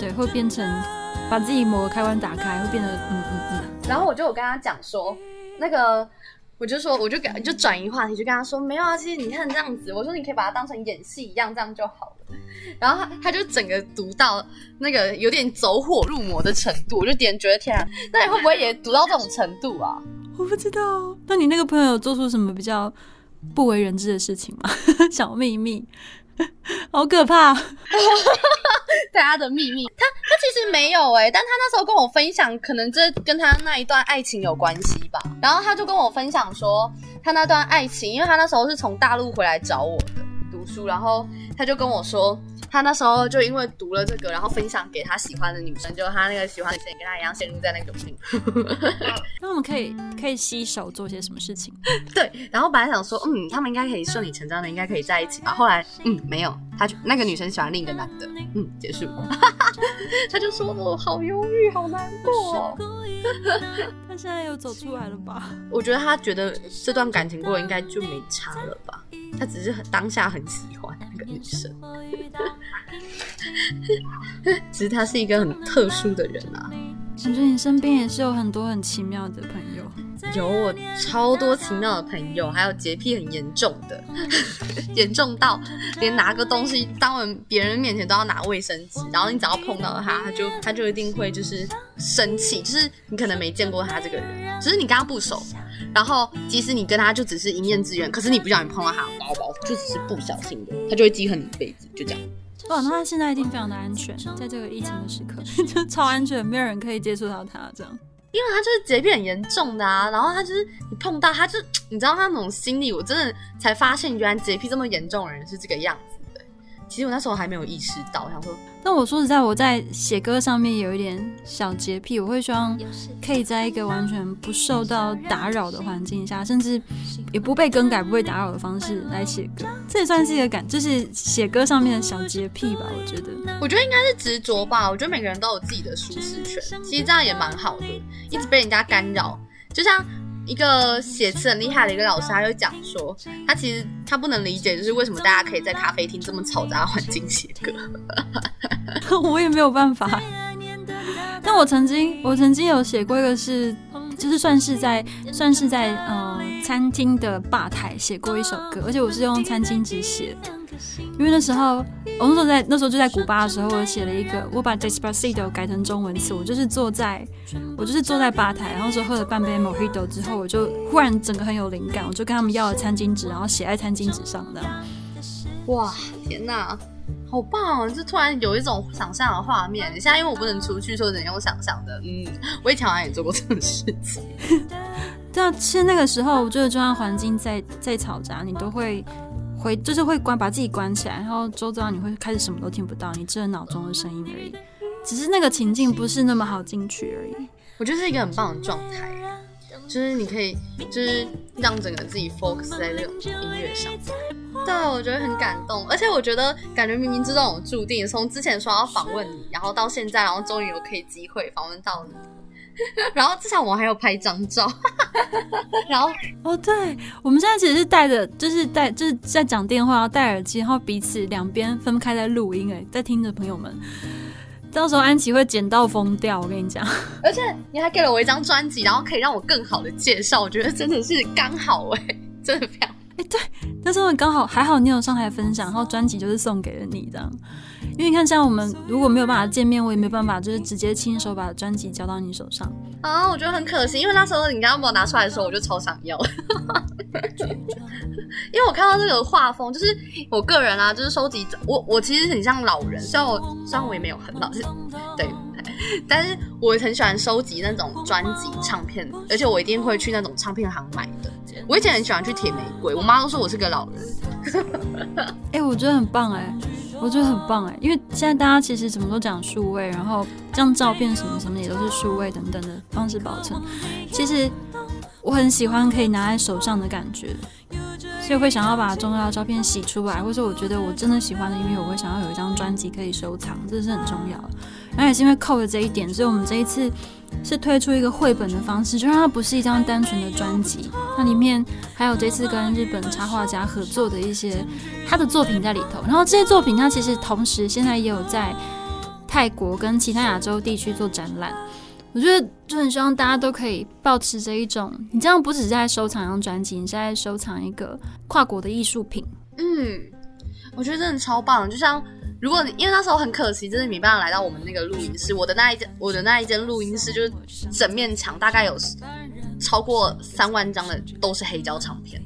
对会变成把自己某个开关打开，会变得嗯嗯。然后我就有跟他讲说，那个，我就说，我就给就转移话题，就跟他说，没有啊，其实你看这样子，我说你可以把它当成演戏一样，这样就好了。然后他他就整个读到那个有点走火入魔的程度，我就点觉得天啊，那你会不会也读到这种程度啊？我不知道。那你那个朋友做出什么比较不为人知的事情吗？小秘密。好可怕！大家的秘密，他他其实没有哎，但他那时候跟我分享，可能这跟他那一段爱情有关系吧。然后他就跟我分享说，他那段爱情，因为他那时候是从大陆回来找我的读书，然后他就跟我说。他那时候就因为读了这个，然后分享给他喜欢的女生，就他那个喜欢的女生也跟他一样陷入在那个境。那我们可以可以携手做些什么事情？对，然后本来想说，嗯，他们应该可以顺理成章的，应该可以在一起吧。后来，嗯，没有，他就那个女生喜欢另一个男的，嗯，结束。他就说我好忧郁，好难过。他现在又走出来了吧？我觉得他觉得这段感情过应该就没差了吧。他只是很当下很喜欢那个女生，其实他是一个很特殊的人啊。感觉你身边也是有很多很奇妙的朋友，有我超多奇妙的朋友，还有洁癖很严重的，严重到连拿个东西当人别人面前都要拿卫生纸，然后你只要碰到他，他就他就一定会就是生气，就是你可能没见过他这个人，只是你跟他不熟。然后，即使你跟他就只是一面之缘，可是你不小心碰到他包包，就只是不小心的，他就会记恨你一辈子，就这样。哇，那他现在一定非常的安全，在这个疫情的时刻，就超安全，没有人可以接触到他这样。因为他就是洁癖很严重的啊，然后他就是你碰到他，就 你知道他那种心理，我真的才发现，原来洁癖这么严重的人是这个样子的。其实我那时候还没有意识到，我想说，那我说实在，我在写歌上面有一点小洁癖，我会希望可以在一个完全不受到打扰的环境下，甚至也不被更改、不被打扰的方式来写歌。这也算是一个感，就是写歌上面的小洁癖吧。我觉得，我觉得应该是执着吧。我觉得每个人都有自己的舒适圈，其实这样也蛮好的，一直被人家干扰，就像。一个写词很厉害的一个老师，他就讲说，他其实他不能理解，就是为什么大家可以在咖啡厅这么嘈杂环境写歌。我也没有办法。但我曾经，我曾经有写过一个，是就是算是在算是在呃餐厅的吧台写过一首歌，而且我是用餐巾纸写。因为那时候，我那时候在那时候就在古巴的时候，我写了一个，我把 Despacito 改成中文词，我就是坐在，我就是坐在吧台，然后说喝了半杯 Mojito 之后，我就忽然整个很有灵感，我就跟他们要了餐巾纸，然后写在餐巾纸上的。哇，天哪，好棒哦！就突然有一种想象的画面。现在因为我不能出去，所以只能用想象的。嗯，我以前好像也做过这种事情。对啊，其实那个时候，我觉得就算环境再再嘈杂，你都会。会就是会关把自己关起来，然后周遭你会开始什么都听不到，你只有脑中的声音而已。只是那个情境不是那么好进去而已。我觉得是一个很棒的状态，就是你可以就是让整个自己 focus 在这种音乐上。对，我觉得很感动，而且我觉得感觉冥冥之中有注定，从之前说要访问你，然后到现在，然后终于有可以机会访问到你。然后至少我还有拍张照，然后哦，对，我们现在其实是戴着，就是戴，就是在讲电话，戴耳机，然后彼此两边分开在录音，哎，在听着朋友们，到时候安琪会剪到疯掉，我跟你讲。而且你还给了我一张专辑，然后可以让我更好的介绍，我觉得真的是刚好哎，真的非常哎，对，那时候刚好还好，你有上台分享，然后专辑就是送给了你这样。因为你看，像我们如果没有办法见面，我也没有办法，就是直接亲手把专辑交到你手上啊。我觉得很可惜，因为那时候你刚刚把我拿出来的时候，我就超想要。因为我看到这个画风，就是我个人啊，就是收集我我其实很像老人，虽然我虽然我也没有很老，是对，但是我很喜欢收集那种专辑唱片，而且我一定会去那种唱片行买的。我以前很喜欢去铁玫瑰，我妈都说我是个老人。哎，我觉得很棒哎。我觉得很棒哎，因为现在大家其实怎么都讲数位，然后这样照片什么什么也都是数位等等的方式保存。其实我很喜欢可以拿在手上的感觉，所以会想要把重要的照片洗出来，或者我觉得我真的喜欢的音乐，我会想要有一张专辑可以收藏，这是很重要。然后也是因为扣了这一点，所以我们这一次。是推出一个绘本的方式，就让它不是一张单纯的专辑，它里面还有这次跟日本插画家合作的一些他的作品在里头。然后这些作品，它其实同时现在也有在泰国跟其他亚洲地区做展览。我觉得就很希望大家都可以保持着一种，你这样不只是在收藏一张专辑，你是在收藏一个跨国的艺术品。嗯，我觉得真的超棒，就像。如果因为那时候很可惜，就是没办法来到我们那个录音室。我的那一间，我的那一间录音室就是整面墙大概有超过三万张的都是黑胶唱片。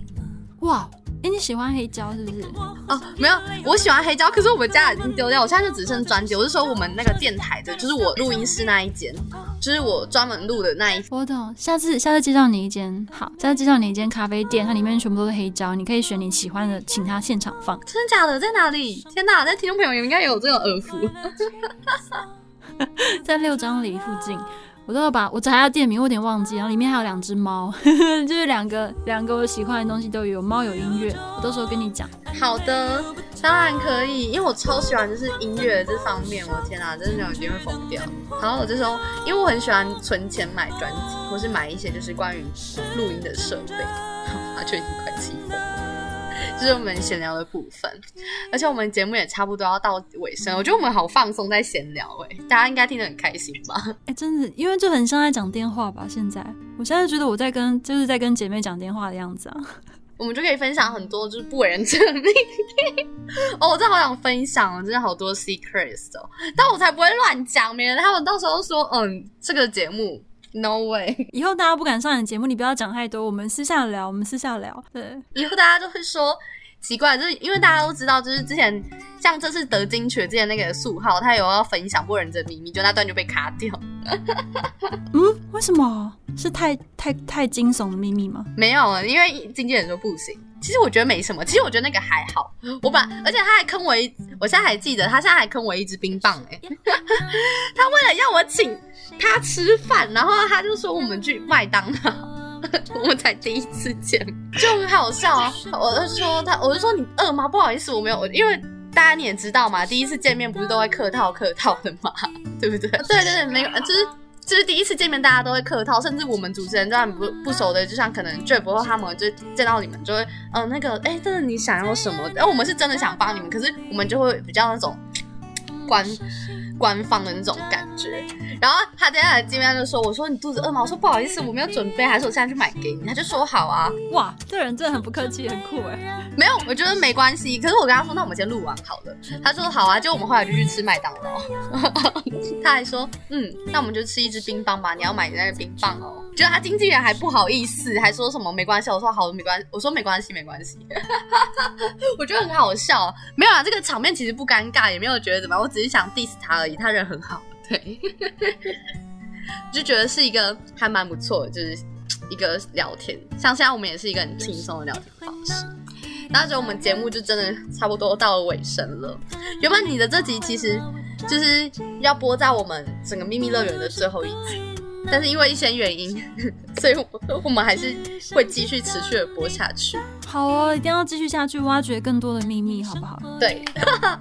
哇！哎，你喜欢黑胶是不是？哦，没有，我喜欢黑胶，可是我们家已经丢掉，我现在就只剩专辑。我是说我们那个电台的，就是我录音室那一间，就是我专门录的那一。我懂，下次下次介绍你一间，好，下次介绍你一间咖啡店，它里面全部都是黑胶，你可以选你喜欢的，请他现场放。真的假的？在哪里？天哪，在听众朋友应该有这种耳福，在六张里附近。我都要把我查下店名，我有点忘记。然后里面还有两只猫，就是两个两个我喜欢的东西都有，猫有音乐。我到时候跟你讲。好的，当然可以，因为我超喜欢就是音乐这方面。我天哪，真的有一定会疯掉。然后我这时候，因为我很喜欢存钱买专辑，或是买一些就是关于录音的设备，他就已经快气疯了。就是我们闲聊的部分，而且我们节目也差不多要到尾声，我觉得我们好放松在闲聊哎，大家应该听得很开心吧？哎，真的，因为就很像在讲电话吧？现在，我现在觉得我在跟就是在跟姐妹讲电话的样子啊。我们就可以分享很多就是不为人知的秘密 哦，我真的好想分享，真的好多 secrets 哦，但我才不会乱讲，免得他们到时候说嗯，这个节目。No way！以后大家不敢上你节目，你不要讲太多，我们私下聊，我们私下聊。对，以后大家都会说奇怪，就是因为大家都知道，就是之前像这次得金曲之前那个素浩，他有要分享过人的秘密，就那段就被卡掉。嗯，为什么？是太太太惊悚的秘密吗？没有，因为经纪人说不行。其实我觉得没什么，其实我觉得那个还好。我把，而且他还坑我一，我现在还记得，他现在还坑我一支冰棒哎。他为了要我请他吃饭，然后他就说我们去麦当劳，我们才第一次见，就很好笑啊。我就说他，我就说你饿吗？不好意思，我没有，因为大家你也知道嘛，第一次见面不是都会客套客套的嘛，对不对？对对对，没有，就是。就是第一次见面，大家都会客套，甚至我们主持人就算不不熟的，就像可能 Jeff 或他们就见到你们就会，嗯，那个，哎，这是你想要什么？然后我们是真的想帮你们，可是我们就会比较那种关。官方的那种感觉，然后他接下来见面就说：“我说你肚子饿吗？”我说：“不好意思，我没有准备，还是我现在去买给你。”他就说：“好啊。”哇，这人真的很不客气，很酷哎。没有，我觉得没关系。可是我跟他说：“那我们先录完好了。”他说：“好啊。”就我们后来就去吃麦当劳。他还说：“嗯，那我们就吃一支冰棒吧。你要买那个冰棒哦。”觉得他经纪人还不好意思，还说什么没关系。我说好，没关，我说没关系，没关系。我觉得很好笑。没有啊，这个场面其实不尴尬，也没有觉得怎么样。我只是想 diss 他而已。他人很好，对，就觉得是一个还蛮不错的，就是一个聊天。像现在我们也是一个很轻松的聊天方式。那觉得我们节目就真的差不多到了尾声了。原本你的这集其实就是要播在我们整个秘密乐园的最后一集。但是因为一些原因，所以我们还是会继续持续的播下去。好哦，一定要继续下去，挖掘更多的秘密，好不好？对，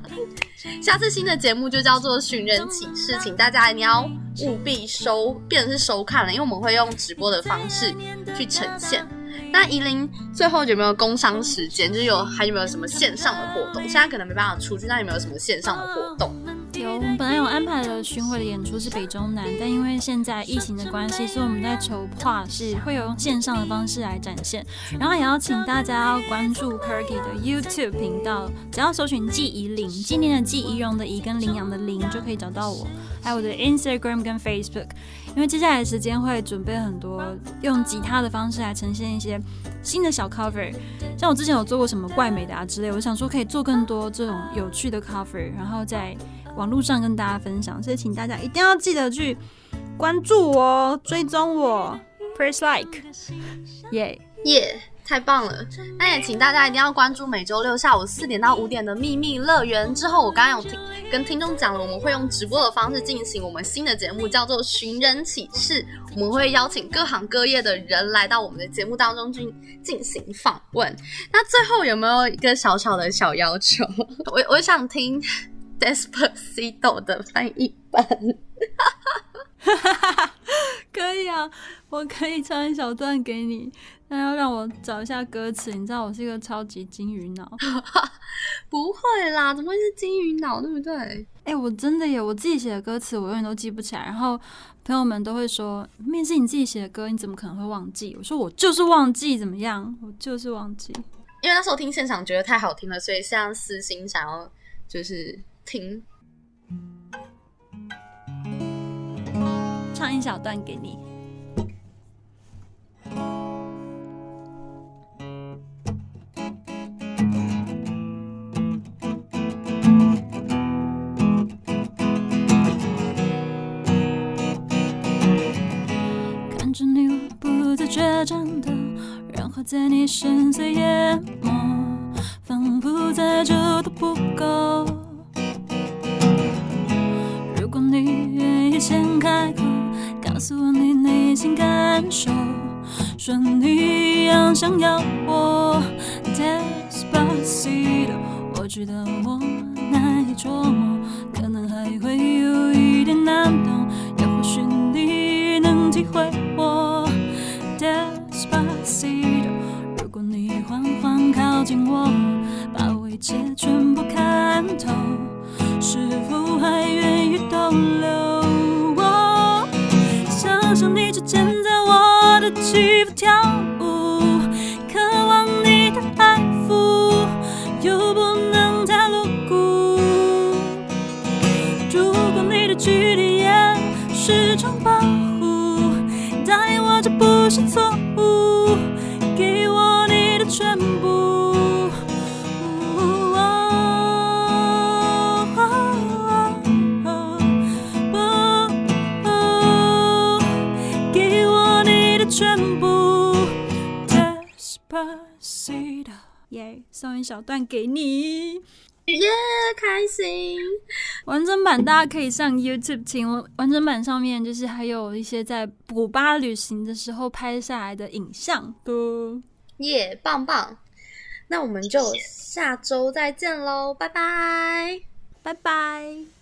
下次新的节目就叫做寻人启事，请大家一定要务必收，变成是收看了，因为我们会用直播的方式去呈现。那怡琳最后有没有工商时间？就是有还有没有什么线上的活动？现在可能没办法出去，那有没有什么线上的活动？有，我们本来有安排了巡回的演出是北中南，但因为现在疫情的关系，所以我们在筹划是会有用线上的方式来展现。然后也要请大家要关注 Kirky 的 YouTube 频道，只要搜寻季怡玲，纪念的季怡容的怡跟羚羊的羚就可以找到我。还有我的 Instagram 跟 Facebook，因为接下来的时间会准备很多用吉他的方式来呈现一些新的小 cover，像我之前有做过什么怪美的啊之类，我想说可以做更多这种有趣的 cover，然后再。网络上跟大家分享，所以请大家一定要记得去关注我、追踪我，press like，耶耶，太棒了！那也请大家一定要关注每周六下午四点到五点的秘密乐园。之后我刚刚有听跟听众讲了，我们会用直播的方式进行我们新的节目，叫做寻人启事。我们会邀请各行各业的人来到我们的节目当中进进行访问。那最后有没有一个小小的小要求？我我想听。Despacito 的翻译版，可以啊，我可以唱一小段给你。那要让我找一下歌词，你知道我是一个超级金鱼脑，不会啦，怎么会是金鱼脑，对不对？哎，我真的有我自己写的歌词，我永远都记不起来。然后朋友们都会说，面试你自己写的歌，你怎么可能会忘记？我说我就是忘记，怎么样？我就是忘记，因为那时候听现场觉得太好听了，所以像私心想要就是。停，唱一小段给你。看着你我不再倔强的，然后在你深邃淹没，仿佛再久都不够。诉你内心感受，说你一样想要我。Despacito，我知道我难以琢磨，可能还会有一点难懂，也或许你能体会我。Despacito，如果你缓缓靠近我，把我一切全部看透。是否还愿意逗留？喜欢跳舞，渴望你的爱抚，又不能太露骨。如果你的距离也是种保护，答应我这不是错耶，送一小段给你。耶，开心！完整版大家可以上 YouTube 听，完整版上面就是还有一些在古巴旅行的时候拍下来的影像的。耶，棒棒！那我们就下周再见喽，拜拜，拜拜。